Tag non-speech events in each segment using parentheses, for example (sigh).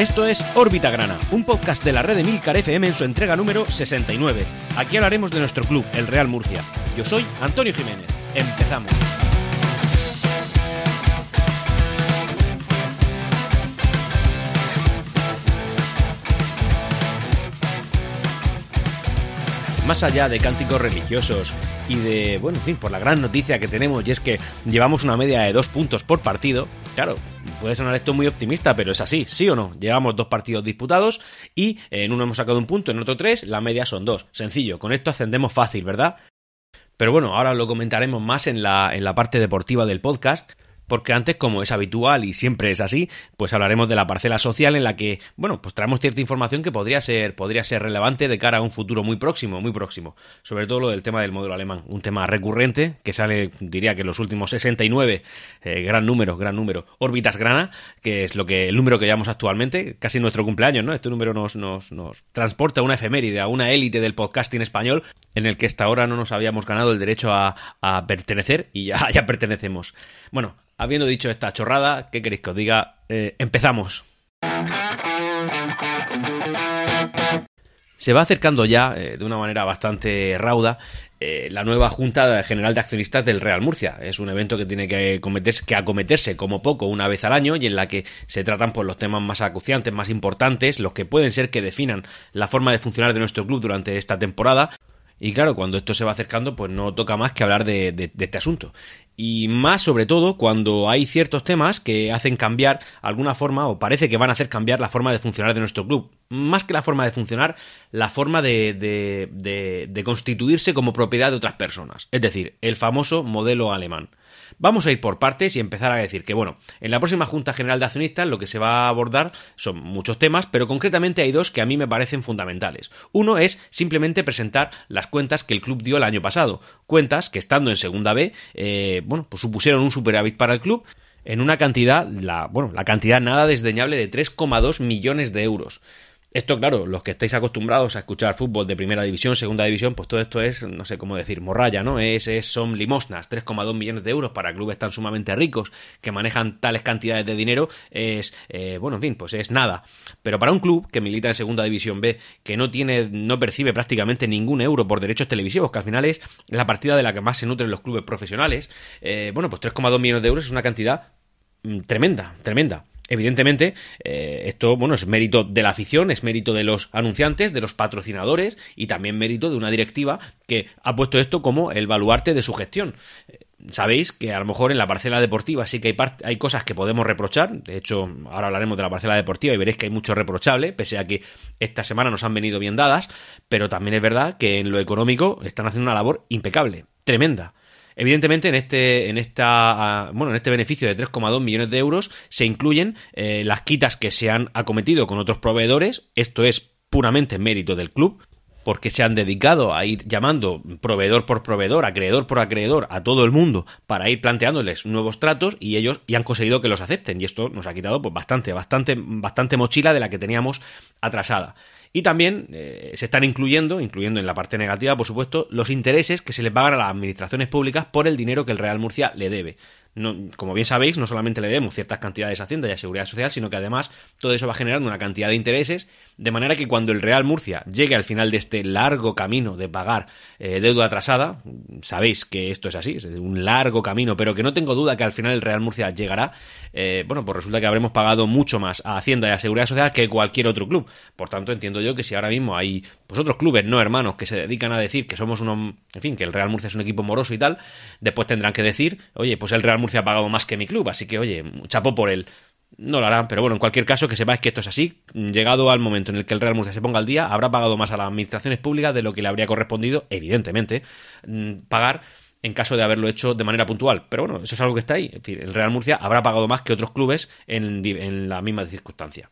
Esto es Órbita Grana, un podcast de la red de Milcar FM en su entrega número 69. Aquí hablaremos de nuestro club, el Real Murcia. Yo soy Antonio Jiménez. Empezamos. Más allá de cánticos religiosos y de, bueno, en fin, por la gran noticia que tenemos y es que llevamos una media de dos puntos por partido, claro, puede sonar esto muy optimista, pero es así, ¿sí o no? Llevamos dos partidos disputados y en uno hemos sacado un punto, en otro tres, la media son dos. Sencillo, con esto ascendemos fácil, ¿verdad? Pero bueno, ahora lo comentaremos más en la, en la parte deportiva del podcast porque antes, como es habitual y siempre es así, pues hablaremos de la parcela social en la que, bueno, pues traemos cierta información que podría ser, podría ser relevante de cara a un futuro muy próximo, muy próximo. Sobre todo lo del tema del modelo alemán, un tema recurrente que sale, diría que en los últimos 69, eh, gran número, gran número, órbitas grana, que es lo que el número que llevamos actualmente, casi nuestro cumpleaños, ¿no? Este número nos, nos, nos transporta a una efeméride, a una élite del podcasting español en el que hasta ahora no nos habíamos ganado el derecho a, a pertenecer y ya, (laughs) ya pertenecemos. Bueno, Habiendo dicho esta chorrada, ¿qué queréis que os diga? Eh, empezamos. Se va acercando ya, eh, de una manera bastante rauda, eh, la nueva Junta General de Accionistas del Real Murcia. Es un evento que tiene que, que acometerse como poco una vez al año y en la que se tratan pues, los temas más acuciantes, más importantes, los que pueden ser que definan la forma de funcionar de nuestro club durante esta temporada. Y claro, cuando esto se va acercando, pues no toca más que hablar de este asunto y más sobre todo cuando hay ciertos temas que hacen cambiar alguna forma o parece que van a hacer cambiar la forma de funcionar de nuestro club. Más que la forma de funcionar, la forma de, de, de constituirse como propiedad de otras personas. Es decir, el famoso modelo alemán. Vamos a ir por partes y empezar a decir que, bueno, en la próxima Junta General de Accionistas lo que se va a abordar son muchos temas, pero concretamente hay dos que a mí me parecen fundamentales. Uno es simplemente presentar las cuentas que el club dio el año pasado. Cuentas que estando en Segunda B, eh, bueno, pues supusieron un superávit para el club en una cantidad, la, bueno, la cantidad nada desdeñable de 3,2 millones de euros. Esto, claro, los que estáis acostumbrados a escuchar fútbol de primera división, segunda división, pues todo esto es, no sé cómo decir, morralla, ¿no? Es, son limosnas, 3,2 millones de euros para clubes tan sumamente ricos que manejan tales cantidades de dinero, es, eh, bueno, en fin, pues es nada. Pero para un club que milita en segunda división B, que no tiene, no percibe prácticamente ningún euro por derechos televisivos, que al final es la partida de la que más se nutren los clubes profesionales, eh, bueno, pues 3,2 millones de euros es una cantidad mm, tremenda, tremenda. Evidentemente, eh, esto bueno, es mérito de la afición, es mérito de los anunciantes, de los patrocinadores y también mérito de una directiva que ha puesto esto como el baluarte de su gestión. Eh, sabéis que a lo mejor en la parcela deportiva sí que hay, hay cosas que podemos reprochar. De hecho, ahora hablaremos de la parcela deportiva y veréis que hay mucho reprochable, pese a que esta semana nos han venido bien dadas. Pero también es verdad que en lo económico están haciendo una labor impecable, tremenda. Evidentemente, en este, en esta, ah, bueno, en este beneficio de 3,2 millones de euros se incluyen eh, las quitas que se han acometido con otros proveedores. Esto es puramente mérito del club porque se han dedicado a ir llamando proveedor por proveedor, acreedor por acreedor a todo el mundo para ir planteándoles nuevos tratos y ellos y han conseguido que los acepten y esto nos ha quitado pues bastante, bastante, bastante mochila de la que teníamos atrasada. Y también eh, se están incluyendo, incluyendo en la parte negativa, por supuesto, los intereses que se le pagan a las administraciones públicas por el dinero que el Real Murcia le debe como bien sabéis, no solamente le debemos ciertas cantidades a Hacienda y a Seguridad Social, sino que además todo eso va generando una cantidad de intereses, de manera que cuando el Real Murcia llegue al final de este largo camino de pagar eh, deuda atrasada, sabéis que esto es así, es un largo camino, pero que no tengo duda que al final el Real Murcia llegará, eh, bueno, pues resulta que habremos pagado mucho más a Hacienda y a Seguridad Social que cualquier otro club. Por tanto, entiendo yo que si ahora mismo hay pues otros clubes no hermanos que se dedican a decir que somos unos, en fin, que el Real Murcia es un equipo moroso y tal, después tendrán que decir, oye, pues el Real Murcia ha pagado más que mi club, así que oye, chapo por él. No lo harán, pero bueno, en cualquier caso que sepáis que esto es así. Llegado al momento en el que el Real Murcia se ponga al día, habrá pagado más a las administraciones públicas de lo que le habría correspondido, evidentemente, mm, pagar en caso de haberlo hecho de manera puntual. Pero bueno, eso es algo que está ahí. Es decir, el Real Murcia habrá pagado más que otros clubes en, en la misma circunstancia.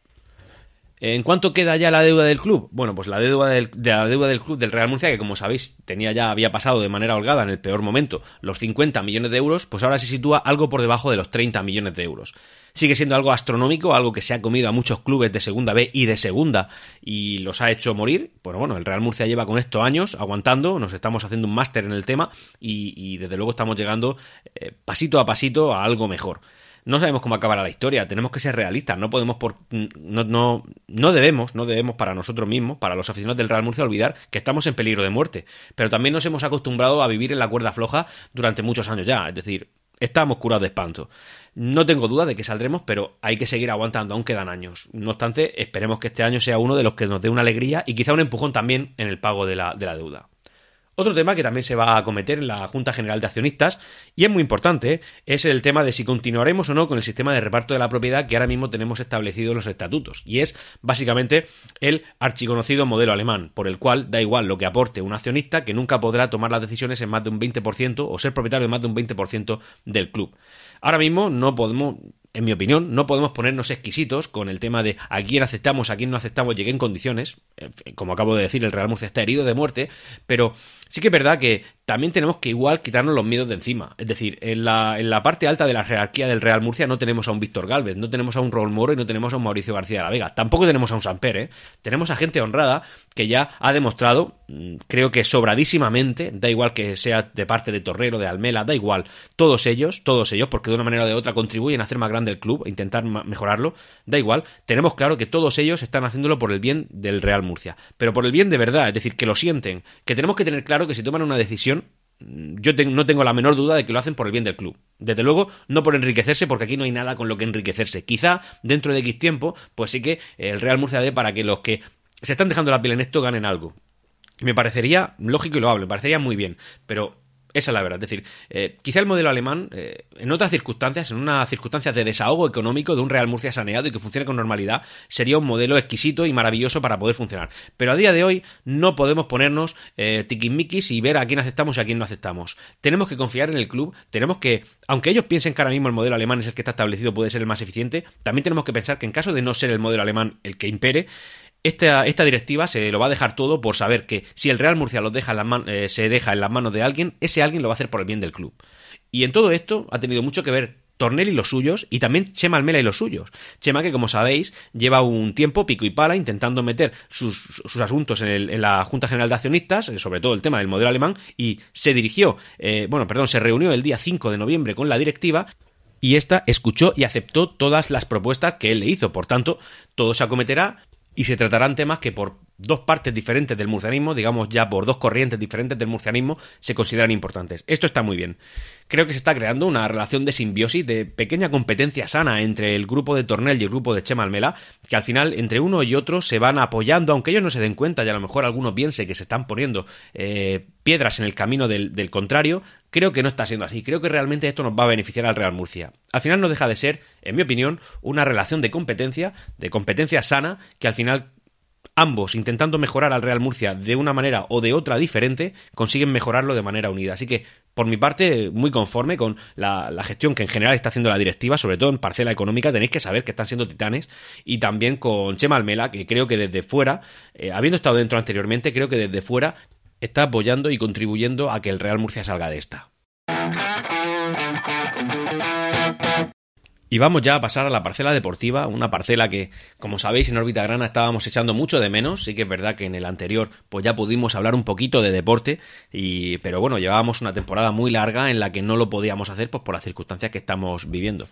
¿En cuánto queda ya la deuda del club? Bueno, pues la deuda del, de la deuda del club del Real Murcia, que como sabéis tenía ya había pasado de manera holgada en el peor momento los 50 millones de euros, pues ahora se sitúa algo por debajo de los 30 millones de euros. Sigue siendo algo astronómico, algo que se ha comido a muchos clubes de segunda B y de segunda y los ha hecho morir. Bueno, bueno, el Real Murcia lleva con esto años aguantando, nos estamos haciendo un máster en el tema y, desde luego estamos llegando eh, pasito a pasito a algo mejor. No sabemos cómo acabará la historia, tenemos que ser realistas, no podemos por, no, no, no debemos, no debemos para nosotros mismos, para los aficionados del Real Murcia olvidar que estamos en peligro de muerte, pero también nos hemos acostumbrado a vivir en la cuerda floja durante muchos años ya, es decir, estamos curados de espanto. No tengo duda de que saldremos, pero hay que seguir aguantando, aún quedan años. No obstante, esperemos que este año sea uno de los que nos dé una alegría y quizá un empujón también en el pago de la, de la deuda. Otro tema que también se va a acometer en la Junta General de Accionistas, y es muy importante, es el tema de si continuaremos o no con el sistema de reparto de la propiedad que ahora mismo tenemos establecido en los estatutos. Y es básicamente el archiconocido modelo alemán, por el cual da igual lo que aporte un accionista que nunca podrá tomar las decisiones en más de un 20% o ser propietario de más de un 20% del club. Ahora mismo no podemos, en mi opinión, no podemos ponernos exquisitos con el tema de a quién aceptamos, a quién no aceptamos, llegué en condiciones. Como acabo de decir, el Real Murcia está herido de muerte, pero sí que es verdad que también tenemos que igual quitarnos los miedos de encima. Es decir, en la, en la parte alta de la jerarquía del Real Murcia no tenemos a un Víctor Galvez, no tenemos a un Raúl Moro y no tenemos a un Mauricio García de la Vega. Tampoco tenemos a un Samper, ¿eh? Tenemos a gente honrada que ya ha demostrado, mm, creo que sobradísimamente, da igual que sea de parte de Torrero, de Almela, da igual, todos ellos, todos ellos, porque de una manera o de otra contribuyen a hacer más grande el club, a intentar mejorarlo, da igual, tenemos claro que todos ellos están haciéndolo por el bien del Real Murcia, pero por el bien de verdad, es decir, que lo sienten, que tenemos que tener claro que si toman una decisión yo no tengo la menor duda de que lo hacen por el bien del club. Desde luego, no por enriquecerse, porque aquí no hay nada con lo que enriquecerse. Quizá dentro de X tiempo, pues sí que el Real Murcia dé para que los que se están dejando la piel en esto ganen algo. Me parecería lógico y lo hablo, me parecería muy bien, pero esa es la verdad. Es decir, eh, quizá el modelo alemán, eh, en otras circunstancias, en unas circunstancias de desahogo económico de un Real Murcia saneado y que funcione con normalidad, sería un modelo exquisito y maravilloso para poder funcionar. Pero a día de hoy no podemos ponernos eh, tiquismiquis y ver a quién aceptamos y a quién no aceptamos. Tenemos que confiar en el club, tenemos que, aunque ellos piensen que ahora mismo el modelo alemán es el que está establecido, puede ser el más eficiente, también tenemos que pensar que en caso de no ser el modelo alemán el que impere, esta, esta, directiva se lo va a dejar todo por saber que si el Real Murcia lo deja en eh, se deja en las manos de alguien, ese alguien lo va a hacer por el bien del club. Y en todo esto ha tenido mucho que ver Tornel y los suyos, y también Chema Almela y los suyos. Chema, que como sabéis, lleva un tiempo pico y pala intentando meter sus, asuntos en, la Junta General de Accionistas, eh, sobre todo el tema del modelo alemán, y se dirigió, eh, bueno, perdón, se reunió el día 5 de noviembre con la directiva y esta escuchó y aceptó todas las propuestas que él le hizo. Por tanto, todo se acometerá y se tratarán temas que por dos partes diferentes del murcianismo, digamos ya por dos corrientes diferentes del murcianismo, se consideran importantes. Esto está muy bien. Creo que se está creando una relación de simbiosis, de pequeña competencia sana entre el grupo de Tornel y el grupo de Chema Almela, que al final entre uno y otro se van apoyando, aunque ellos no se den cuenta y a lo mejor algunos piensen que se están poniendo eh, piedras en el camino del, del contrario, creo que no está siendo así. Creo que realmente esto nos va a beneficiar al Real Murcia. Al final no deja de ser, en mi opinión, una relación de competencia, de competencia sana, que al final ambos intentando mejorar al Real Murcia de una manera o de otra diferente, consiguen mejorarlo de manera unida. Así que, por mi parte, muy conforme con la, gestión que en general está haciendo la directiva, sobre todo en parcela económica, tenéis que saber que están siendo titanes, y también con Chema Almela, que creo que desde fuera, eh, habiendo estado dentro anteriormente, creo que desde fuera está apoyando y contribuyendo a que el Real Murcia salga de esta. Y vamos ya a pasar a la parcela deportiva, una parcela que, como sabéis, en órbita grana estábamos echando mucho de menos. Sí que es verdad que en el anterior, pues ya pudimos hablar un poquito de deporte, y, pero bueno, llevábamos una temporada muy larga en la que no lo podíamos hacer, pues por las circunstancias que estamos viviendo.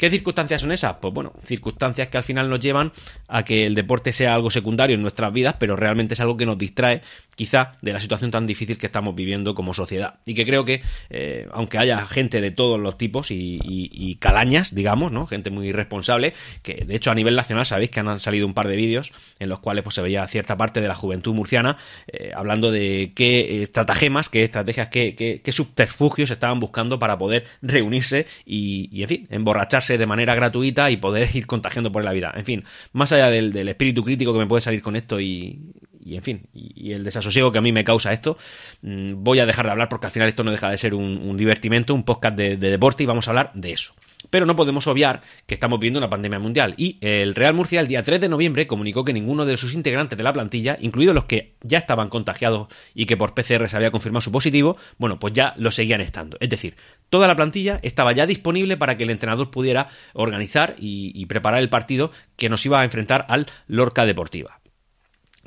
¿Qué circunstancias son esas? Pues bueno, circunstancias que al final nos llevan a que el deporte sea algo secundario en nuestras vidas, pero realmente es algo que nos distrae quizá de la situación tan difícil que estamos viviendo como sociedad. Y que creo que, eh, aunque haya gente de todos los tipos y, calañas, digamos, ¿no? Gente muy responsable, que de hecho a nivel nacional sabéis que han salido un par de vídeos en los cuales pues, se veía cierta parte de la juventud murciana eh, hablando de qué estratagemas, qué estrategias, qué, qué, subterfugios estaban buscando para poder reunirse y, y en fin, emborracharse de manera gratuita y poder (laughs) ir contagiando por la vida. En fin, más allá del, espíritu crítico que me puede salir con esto y, en fin, y, el desasosiego que a mí me causa esto, mm, voy a dejar de hablar porque al final esto no deja de ser un, divertimento, un podcast de deporte y vamos a hablar de eso. Pero no podemos obviar que estamos viviendo una pandemia mundial y el Real Murcia el día 3 de noviembre comunicó que ninguno de sus integrantes de la plantilla, incluidos los que ya estaban contagiados y que por PCR se había confirmado su positivo, bueno, pues ya lo seguían estando. Es decir, toda la plantilla estaba ya disponible para que el entrenador pudiera organizar y, preparar el partido que nos iba a enfrentar al Lorca Deportiva.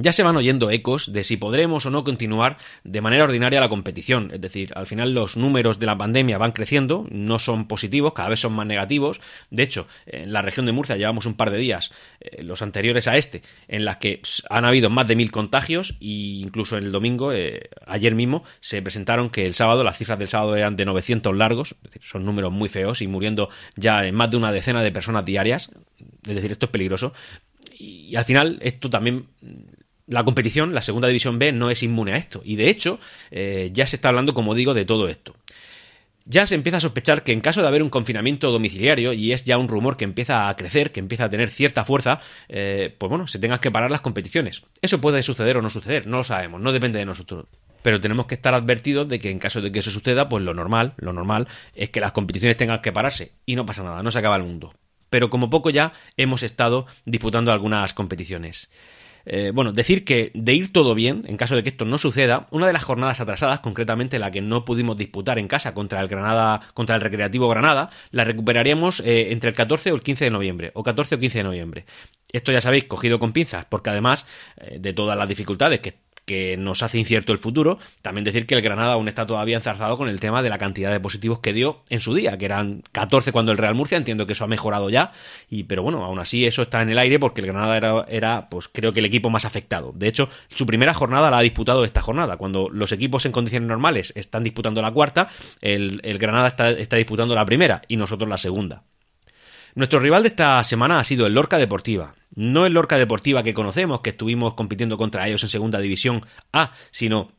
Ya se van oyendo ecos de si podremos o no continuar de manera ordinaria la competición. Es decir, al final los números de la pandemia van creciendo, no son positivos, cada vez son más negativos. De hecho, en la región de Murcia llevamos un par de días, eh, los anteriores a este, en las que han habido más de mil contagios e incluso el domingo, eh, ayer mismo, se presentaron que el sábado, las cifras del sábado eran de 900 largos, son números muy feos y muriendo ya más de una decena de personas diarias. Es decir, esto es peligroso. Y al final, esto también la competición, la segunda división B, no es inmune a esto. Y de hecho, eh, ya se está hablando, como digo, de todo esto. Ya se empieza a sospechar que en caso de haber un confinamiento domiciliario, y es ya un rumor que empieza a crecer, que empieza a tener cierta fuerza, eh, pues bueno, se tengan que parar las competiciones. Eso puede suceder o no suceder, no lo sabemos, no depende de nosotros. Pero tenemos que estar advertidos de que en caso de que eso suceda, pues lo normal, lo normal es que las competiciones tengan que pararse. Y no pasa nada, no se acaba el mundo. Pero como poco ya hemos estado disputando algunas competiciones. Eh, bueno, decir que de ir todo bien, en caso de que esto no suceda, una de las jornadas atrasadas, concretamente la que no pudimos disputar en casa contra el Granada, contra el Recreativo Granada, la recuperaríamos eh, entre el 14 o el 15 de noviembre, o 14 o 15 de noviembre. Esto ya sabéis, cogido con pinzas, porque además eh, de todas las dificultades que que nos hace incierto el futuro. También decir que el Granada aún está todavía enzarzado con el tema de la cantidad de positivos que dio en su día, que eran 14 cuando el Real Murcia, entiendo que eso ha mejorado ya, y pero bueno, aún así eso está en el aire porque el Granada era, era pues creo que el equipo más afectado. De hecho, su primera jornada la ha disputado esta jornada, cuando los equipos en condiciones normales están disputando la cuarta, el, Granada está, está disputando la primera y nosotros la segunda. Nuestro rival de esta semana ha sido el Lorca Deportiva. No el Lorca Deportiva que conocemos, que estuvimos compitiendo contra ellos en Segunda División A, sino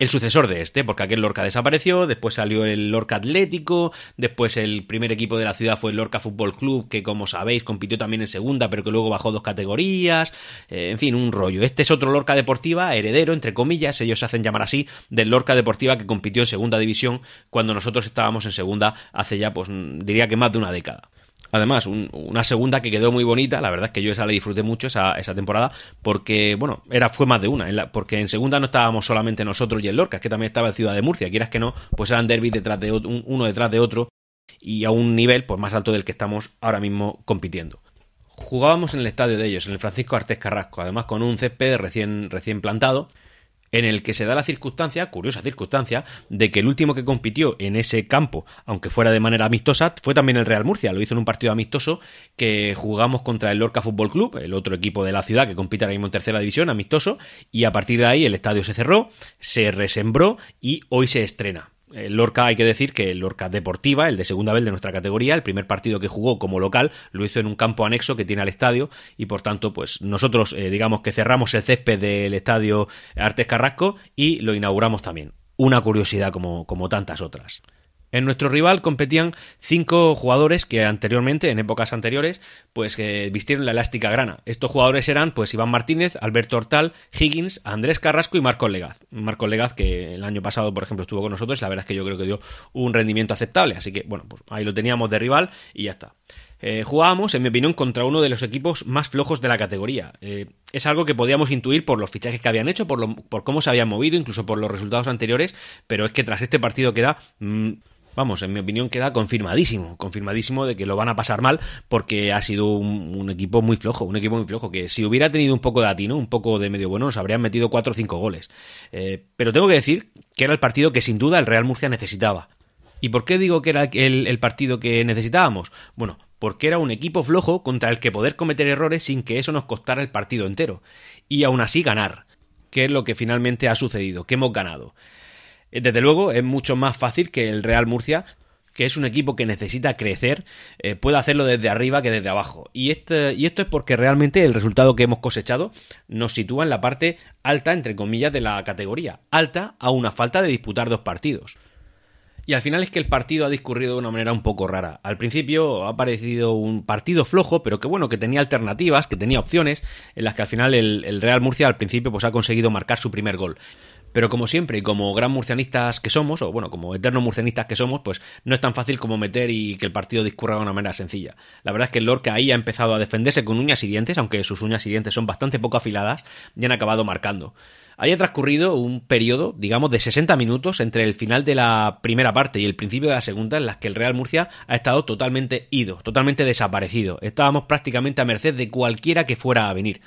el sucesor de este, porque aquel Lorca desapareció, después salió el Lorca Atlético, después el primer equipo de la ciudad fue el Lorca Fútbol Club, que como sabéis compitió también en segunda, pero que luego bajó dos categorías, eh, en fin, un rollo. Este es otro Lorca Deportiva, heredero, entre comillas, ellos se hacen llamar así, del Lorca Deportiva que compitió en segunda división cuando nosotros estábamos en segunda hace ya, pues diría que más de una década. Además, una segunda que quedó muy bonita, la verdad es que yo esa la disfruté mucho, esa, esa temporada, porque, bueno, era, fue más de una, porque en segunda no estábamos solamente nosotros y el Lorca, es que también estaba el Ciudad de Murcia, quieras que no, pues eran derbis detrás de uno detrás de otro, y a un nivel pues más alto del que estamos ahora mismo compitiendo. Jugábamos en el estadio de ellos, en el Francisco Artés Carrasco, además con un césped recién, recién plantado, en el que se da la circunstancia, curiosa circunstancia, de que el último que compitió en ese campo, aunque fuera de manera amistosa, fue también el Real Murcia. Lo hizo en un partido amistoso que jugamos contra el Lorca Fútbol Club, el otro equipo de la ciudad que compite ahora mismo en tercera división, amistoso, y a partir de ahí el estadio se cerró, se resembró y hoy se estrena. El Lorca, hay que decir que el Lorca Deportiva, el de segunda vez de nuestra categoría, el primer partido que jugó como local, lo hizo en un campo anexo que tiene al estadio y por tanto, pues nosotros, eh, digamos que cerramos el césped del estadio Artes Carrasco y lo inauguramos también. Una curiosidad como, como tantas otras. En nuestro rival competían cinco jugadores que anteriormente, en épocas anteriores, pues eh, vistieron la elástica grana. Estos jugadores eran pues Iván Martínez, Alberto Hortal, Higgins, Andrés Carrasco y Marco Legaz. Marco Legaz que el año pasado, por ejemplo, estuvo con nosotros, la verdad es que yo creo que dio un rendimiento aceptable, así que bueno, pues ahí lo teníamos de rival y ya está. Eh, jugábamos, en mi opinión, contra uno de los equipos más flojos de la categoría. Eh, es algo que podíamos intuir por los fichajes que habían hecho, por, por cómo se habían movido, incluso por los resultados anteriores, pero es que tras este partido queda mm, vamos, en mi opinión queda confirmadísimo, confirmadísimo de que lo van a pasar mal porque ha sido un, equipo muy flojo, un equipo muy flojo, que si hubiera tenido un poco de atino, un poco de medio bueno, nos habrían metido 4 o 5 goles. Eh, pero tengo que decir que era el partido que sin duda el Real Murcia necesitaba. ¿Y por qué digo que era el, el partido que necesitábamos? Bueno, porque era un equipo flojo contra el que poder cometer errores sin que eso nos costara el partido entero. Y aún así ganar, que es lo que finalmente ha sucedido, que hemos ganado. Eh, desde luego es mucho más fácil que el Real Murcia que es un equipo que necesita crecer, eh, pueda hacerlo desde arriba que desde abajo. Y, este, y esto es porque realmente el resultado que hemos cosechado nos sitúa en la parte alta, entre comillas, de la categoría. Alta a una falta de disputar dos partidos. Y al final es que el partido ha discurrido de una manera un poco rara. Al principio ha parecido un partido flojo, pero que bueno, que tenía alternativas, que tenía opciones, en las que al final el, el Real Murcia al principio pues ha conseguido marcar su primer gol. Pero como siempre, y como gran murcianistas que somos, o bueno, como eternos murcianistas que somos, pues no es tan fácil como meter y que el partido discurra de una manera sencilla. La verdad es que el Lorca ahí ha empezado a defenderse con uñas y dientes, aunque sus uñas y dientes son bastante poco afiladas, y han acabado marcando. Haya transcurrido un periodo, digamos, de 60 minutos entre el final de la primera parte y el principio de la segunda, en las que el Real Murcia ha estado totalmente ido, totalmente desaparecido. Estábamos prácticamente a merced de cualquiera que fuera a venir.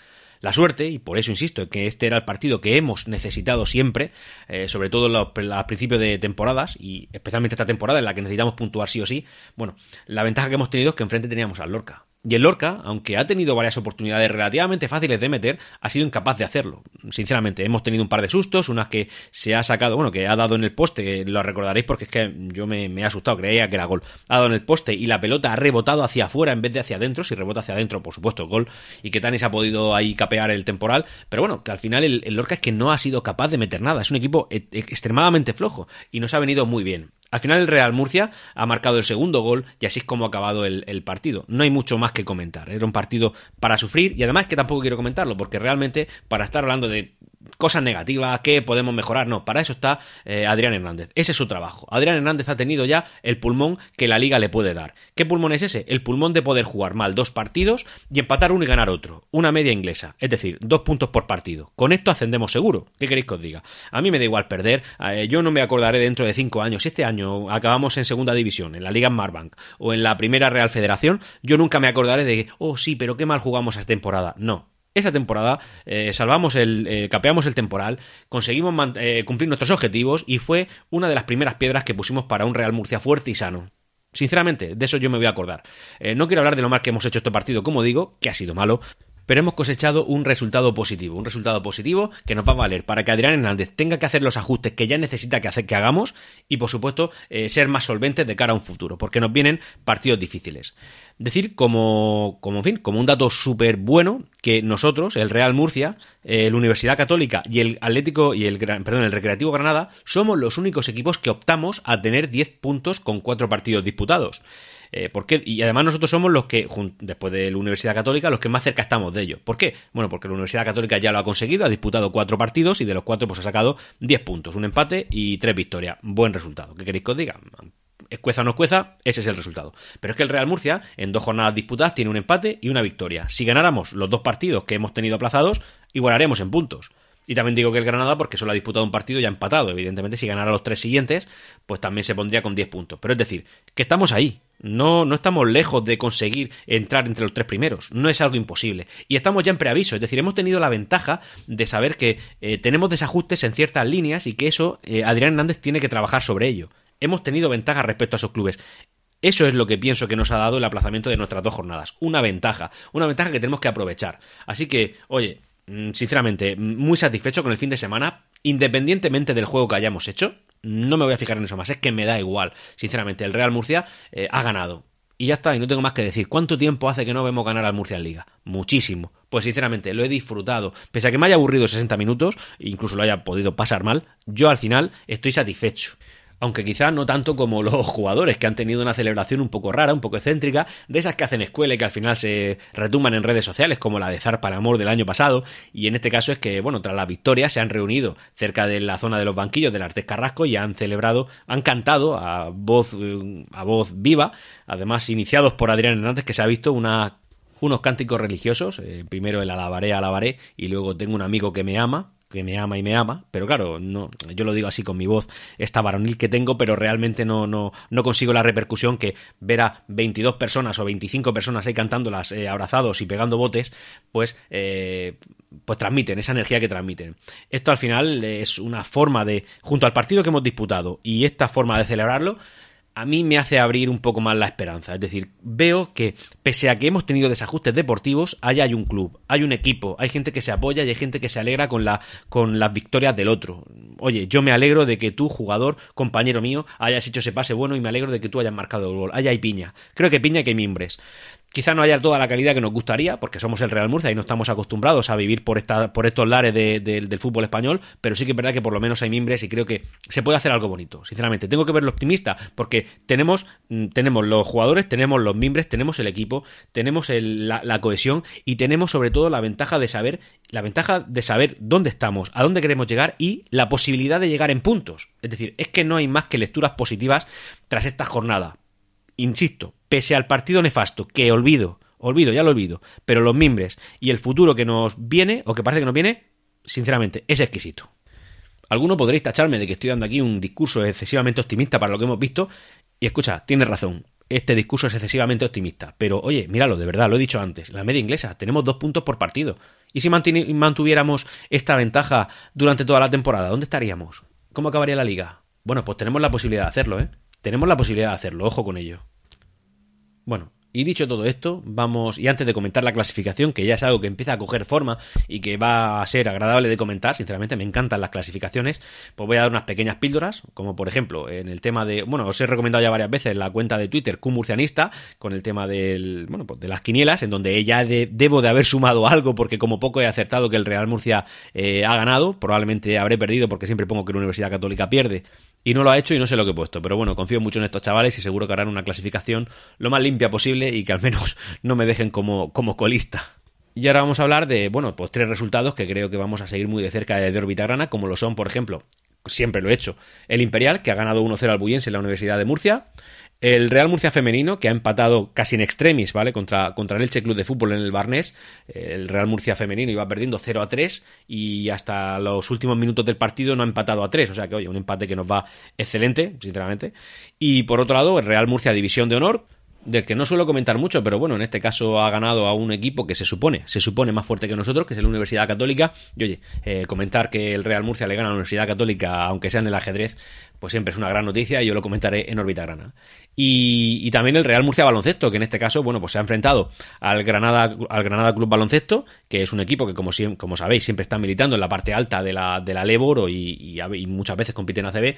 La suerte, y por eso insisto, que este era el partido que hemos necesitado siempre, eh, sobre todo a principios de temporadas, y especialmente esta temporada en la que necesitamos puntuar sí o sí, bueno, la ventaja que hemos tenido es que enfrente teníamos al Lorca. Y el Lorca, aunque ha tenido varias oportunidades relativamente fáciles de meter, ha sido incapaz de hacerlo. Sinceramente, hemos tenido un par de sustos, unas que se ha sacado, bueno, que ha dado en el poste, lo recordaréis porque es que yo me, he asustado, creía que era gol. Ha dado en el poste y la pelota ha rebotado hacia afuera en vez de hacia adentro. Si rebota hacia adentro, por supuesto, gol. Y que Tanis ha podido ahí capear el temporal. Pero bueno, que al final el, el Lorca es que no ha sido capaz de meter nada. Es un equipo e, e, extremadamente flojo y nos ha venido muy bien. Al final el Real Murcia ha marcado el segundo gol y así es como ha acabado el, partido. No hay mucho más que comentar. Era un partido para sufrir y además que tampoco quiero comentarlo porque realmente para estar hablando de cosas negativas, que podemos mejorar. No, para eso está eh, Adrián Hernández. Ese es su trabajo. Adrián Hernández ha tenido ya el pulmón que la liga le puede dar. ¿Qué pulmón es ese? El pulmón de poder jugar mal dos partidos y empatar uno y ganar otro. Una media inglesa. Es decir, dos puntos por partido. Con esto ascendemos seguro. ¿Qué queréis que os diga? A mí me da igual perder. Eh, yo no me acordaré dentro de cinco años. Si este año acabamos en segunda división, en la Liga Marbank o en la primera Real Federación, yo nunca me acordaré de, oh sí, pero qué mal jugamos esta temporada. No, esa temporada eh, salvamos el, eh, capeamos el temporal, conseguimos eh, cumplir nuestros objetivos y fue una de las primeras piedras que pusimos para un Real Murcia fuerte y sano. Sinceramente, de eso yo me voy a acordar. no quiero hablar de lo mal que hemos hecho este partido, como digo, que ha sido malo, pero hemos cosechado un resultado positivo, un resultado positivo que nos va a valer para que Adrián Hernández tenga que hacer los ajustes que ya necesita que, hacer, que hagamos y por supuesto eh, ser más solventes de cara a un futuro, porque nos vienen partidos difíciles. Decir como, como, en fin, como un dato súper bueno que nosotros, el Real Murcia, eh, la Universidad Católica y el Atlético y el, perdón, el Recreativo Granada somos los únicos equipos que optamos a tener 10 puntos con 4 partidos disputados. Eh. Y además nosotros somos los que, después de la Universidad Católica, los que más cerca estamos de ello. ¿Por qué? Bueno, porque la Universidad Católica ya lo ha conseguido, ha disputado cuatro partidos y de los cuatro pues ha sacado 10 puntos, un empate y tres victorias. Buen resultado. ¿Qué queréis que os diga? escueza o no escueza, ese es el resultado. Pero es que el Real Murcia, en dos jornadas disputadas, tiene un empate y una victoria. Si ganáramos los dos partidos que hemos tenido aplazados, igualaremos en puntos. Y también digo que el Granada, porque solo ha disputado un partido y ha empatado. Evidentemente, si ganara los tres siguientes, pues también se pondría con 10 puntos. Pero es decir, que estamos ahí. No, no estamos lejos de conseguir entrar entre los tres primeros. No es algo imposible. Y estamos ya en preaviso. Es decir, hemos tenido la ventaja de saber que eh, tenemos desajustes en ciertas líneas y que eso eh, Adrián Hernández tiene que trabajar sobre ello. Hemos tenido ventaja respecto a esos clubes. Eso es lo que pienso que nos ha dado el aplazamiento de nuestras dos jornadas. Una ventaja. Una ventaja que tenemos que aprovechar. Así que, oye, sinceramente, muy satisfecho con el fin de semana. Independientemente del juego que hayamos hecho, no me voy a fijar en eso más, es que me da igual. Sinceramente, el Real Murcia eh, ha ganado. Y ya está, y no tengo más que decir. ¿Cuánto tiempo hace que no vemos ganar al Murcia en Liga? Muchísimo. Pues sinceramente, lo he disfrutado. Pese a que me haya aburrido 60 minutos, incluso lo haya podido pasar mal, yo al final estoy satisfecho aunque quizás no tanto como los (laughs) jugadores que han tenido una celebración un poco rara, un poco excéntrica, de esas que hacen escuela y que al final se retumban en redes sociales, como la de Zarpa el Amor del año pasado, y en este caso es que, bueno, tras la victoria se han reunido cerca de la zona de los banquillos del Artes Carrasco y han celebrado, han cantado a voz, a voz viva, además iniciados por Adrián Hernández, que se ha visto una unos cánticos religiosos, eh, primero el alabaré, alabaré, y luego tengo un amigo que me ama, que me ama y me ama, pero claro, no, yo lo digo así con mi voz, esta varonil que tengo, pero realmente no, no, no consigo la repercusión que ver a 22 personas o 25 personas ahí cantándolas, eh, abrazados y pegando botes, pues, eh, pues transmiten, esa energía que transmiten. Esto al final es una forma de, junto al partido que hemos disputado y esta forma de celebrarlo, a mí me hace abrir un poco más la esperanza. Es decir, veo que pese a que hemos tenido desajustes deportivos, allá hay un club, hay un equipo, hay gente que se apoya y hay gente que se alegra con, la, las victorias del otro. Oye, yo me alegro de que tú, jugador, compañero mío, hayas hecho ese pase bueno y me alegro de que tú hayas marcado el gol. Allá hay piña. Creo que piña que mimbres. Quizá no haya toda la calidad que nos gustaría, porque somos el Real Murcia y no estamos acostumbrados a vivir por, esta, por estos lares del fútbol español, pero sí que es verdad que por lo menos hay mimbres y creo que se puede hacer algo bonito, sinceramente. Tengo que verlo optimista, porque tenemos, mm, los jugadores, tenemos los mimbres, tenemos el equipo, tenemos la, la, cohesión y tenemos sobre todo la ventaja de saber, la ventaja de saber dónde estamos, a dónde queremos llegar y la posibilidad de llegar en puntos. Es decir, es que no hay más que lecturas positivas tras esta jornada. Insisto, pese al partido nefasto, que olvido, olvido, ya lo olvido, pero los mimbres y el futuro que nos viene, o que parece que nos viene, sinceramente, es exquisito. Alguno podréis tacharme de que estoy dando aquí un discurso excesivamente optimista para lo que hemos visto, y escucha, tienes razón, este discurso es excesivamente optimista, pero oye, míralo, de verdad, lo he dicho antes, la media inglesa, tenemos dos puntos por partido, ¿Y si mantuviéramos esta ventaja durante toda la temporada? ¿Dónde estaríamos? ¿Cómo acabaría la liga? Bueno, pues tenemos la posibilidad de hacerlo, ¿eh? Tenemos la posibilidad de hacerlo, ojo con ello. Bueno, y dicho todo esto, vamos, y antes de comentar la clasificación, que ya es algo que empieza a coger forma y que va a ser agradable de comentar, sinceramente me encantan las clasificaciones, pues voy a dar unas pequeñas píldoras, como por ejemplo en el tema de, bueno, os he recomendado ya varias veces la cuenta de Twitter Murcianista, con el tema del, bueno, pues de las quinielas, en donde ya debo de haber sumado (laughs) algo, porque como poco he acertado que el Real Murcia eh, ha ganado, probablemente habré perdido porque siempre pongo que la Universidad Católica pierde, y no lo ha hecho y no sé lo que he puesto, pero bueno, confío mucho en estos chavales y seguro que harán una clasificación lo más limpia posible y que al menos no me dejen como, como colista. Y ahora vamos a hablar de, bueno, pues tres resultados que creo que vamos a seguir muy de cerca de, de Grana, como lo son, por ejemplo, siempre lo he hecho, el Imperial, que ha ganado 1-0 al Buyense en la Universidad de Murcia, el Real Murcia femenino, que ha empatado casi en extremis, ¿vale? Contra, contra el Elche Club de Fútbol en el Barnés. El Real Murcia femenino iba perdiendo 0 a 3 y hasta los últimos minutos del partido no ha empatado a 3. O sea que, oye, un empate que nos va excelente, sinceramente. Y por otro lado, el Real Murcia División de Honor, del que no suelo comentar mucho, pero bueno, en este caso ha ganado a un equipo que se supone, se supone más fuerte que nosotros, que es la Universidad Católica. Y oye, eh, comentar que el Real Murcia le gana a la Universidad Católica, aunque sea en el ajedrez, pues siempre es una gran noticia y yo lo comentaré en órbita grana. Y, también el Real Murcia Baloncesto, que en este caso, bueno, pues se ha enfrentado al Granada, al Granada Club Baloncesto, que es un equipo que, como, como sabéis, siempre está militando en la parte alta de la, de la Leboro y, y muchas veces compite en ACB,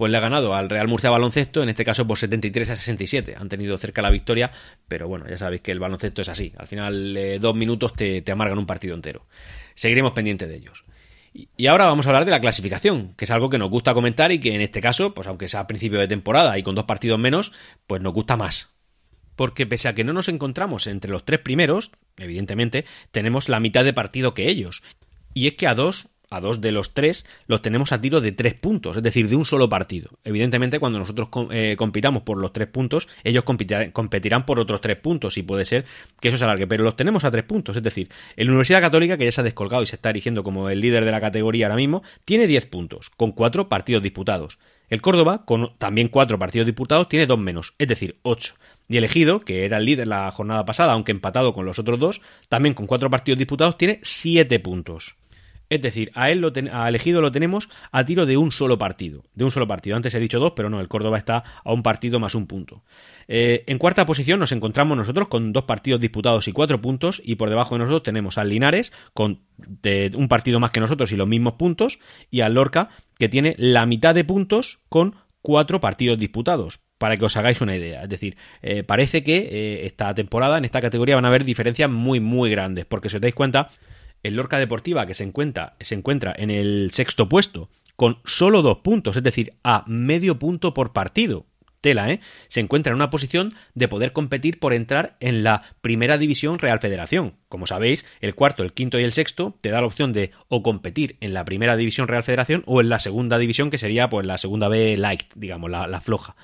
pues le ha ganado al Real Murcia Baloncesto, en este caso por 73 a 67. Han tenido cerca la victoria, pero bueno, ya sabéis que el baloncesto es así. Al final, eh, dos minutos te, amargan un partido entero. Seguiremos pendientes de ellos. Y ahora vamos a hablar de la clasificación, que es algo que nos gusta comentar y que en este caso, pues aunque sea a principio de temporada y con dos partidos menos, pues nos gusta más. Porque pese a que no nos encontramos entre los tres primeros, evidentemente, tenemos la mitad de partido que ellos. Y es que a dos a dos de los tres los tenemos a tiro de tres puntos, es decir, de un solo partido. Evidentemente, cuando nosotros eh, compitamos por los tres puntos, ellos competirán, por otros tres puntos y puede ser que eso se alargue, pero los tenemos a tres puntos. Es decir, la Universidad Católica, que ya se ha descolgado y se está erigiendo como el líder de la categoría ahora mismo, tiene diez puntos, con cuatro partidos disputados. El Córdoba, con también cuatro partidos disputados, tiene dos menos, es decir, ocho. Y elegido, que era el líder la jornada pasada, aunque empatado con los otros dos, también con cuatro partidos disputados, tiene siete puntos. Es decir, a él lo a elegido lo tenemos a tiro de un solo partido. De un solo partido. Antes he dicho dos, pero no, el Córdoba está a un partido más un punto. Eh, en cuarta posición nos encontramos nosotros con dos partidos disputados y cuatro puntos. Y por debajo de nosotros tenemos al Linares con un partido más que nosotros y los mismos puntos. Y al Lorca que tiene la mitad de puntos con cuatro partidos disputados para que os hagáis una idea. Es decir, eh, parece que eh, esta temporada en esta categoría van a haber diferencias muy, muy grandes, porque si os dais cuenta, el Lorca Deportiva, que se encuentra, se encuentra en el sexto puesto, con solo dos puntos, es decir, a medio punto por partido. Tela, ¿eh? Se encuentra en una posición de poder competir por entrar en la primera división Real Federación. Como sabéis, el cuarto, el quinto y el sexto te da la opción de o competir en la primera división Real Federación o en la segunda división, que sería pues la segunda B light, digamos, la, la floja.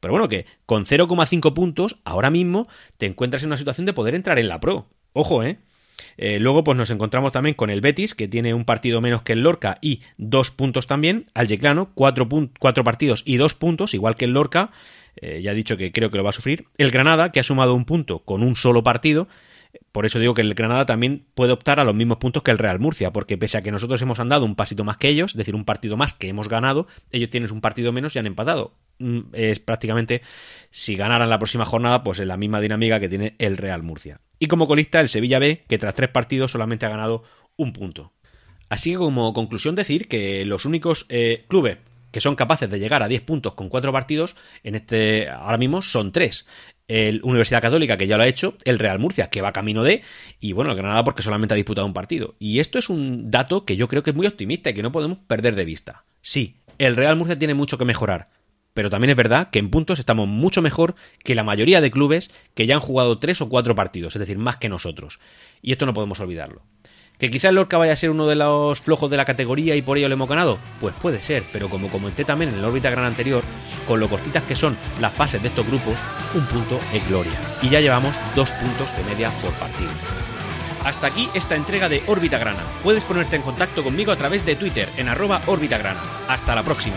Pero bueno, que con 0,5 puntos, ahora mismo te encuentras en una situación de poder entrar en la Pro. Ojo, ¿eh? Eh, luego, pues nos encontramos también con el Betis, que tiene un partido menos que el Lorca y dos puntos también. Al Yeclano, cuatro, cuatro partidos y dos puntos, igual que el Lorca. Eh, ya he dicho que creo que lo va a sufrir. El Granada, que ha sumado un punto con un solo partido. Por eso digo que el Granada también puede optar a los mismos puntos que el Real Murcia, porque pese a que nosotros hemos andado un pasito más que ellos, es decir, un partido más que hemos ganado, ellos tienen un partido menos y han empatado. Mm, es prácticamente, si ganaran la próxima jornada, pues en la misma dinámica que tiene el Real Murcia. Y como colista el Sevilla B, que tras tres partidos solamente ha ganado un punto. Así que como conclusión decir que los únicos eh, clubes que son capaces de llegar a 10 puntos con cuatro partidos, en este ahora mismo son tres. El Universidad Católica, que ya lo ha hecho, el Real Murcia, que va camino de, y bueno, el Granada porque solamente ha disputado un partido. Y esto es un dato que yo creo que es muy optimista y que no podemos perder de vista. Sí, el Real Murcia tiene mucho que mejorar, pero también es verdad que en puntos estamos mucho mejor que la mayoría de clubes que ya han jugado tres o cuatro partidos, es decir, más que nosotros. Y esto no podemos olvidarlo. ¿Que quizá el Lorca vaya a ser uno de los flojos de la categoría y por ello le hemos ganado? Pues puede ser, pero como comenté también en el órbita gran anterior, con lo cortitas que son las fases de estos grupos, un punto es gloria. Y ya llevamos dos puntos de media por partido. Hasta aquí esta entrega de Órbita Grana. Puedes ponerte en contacto conmigo a través de Twitter en arroba Órbita. Hasta la próxima.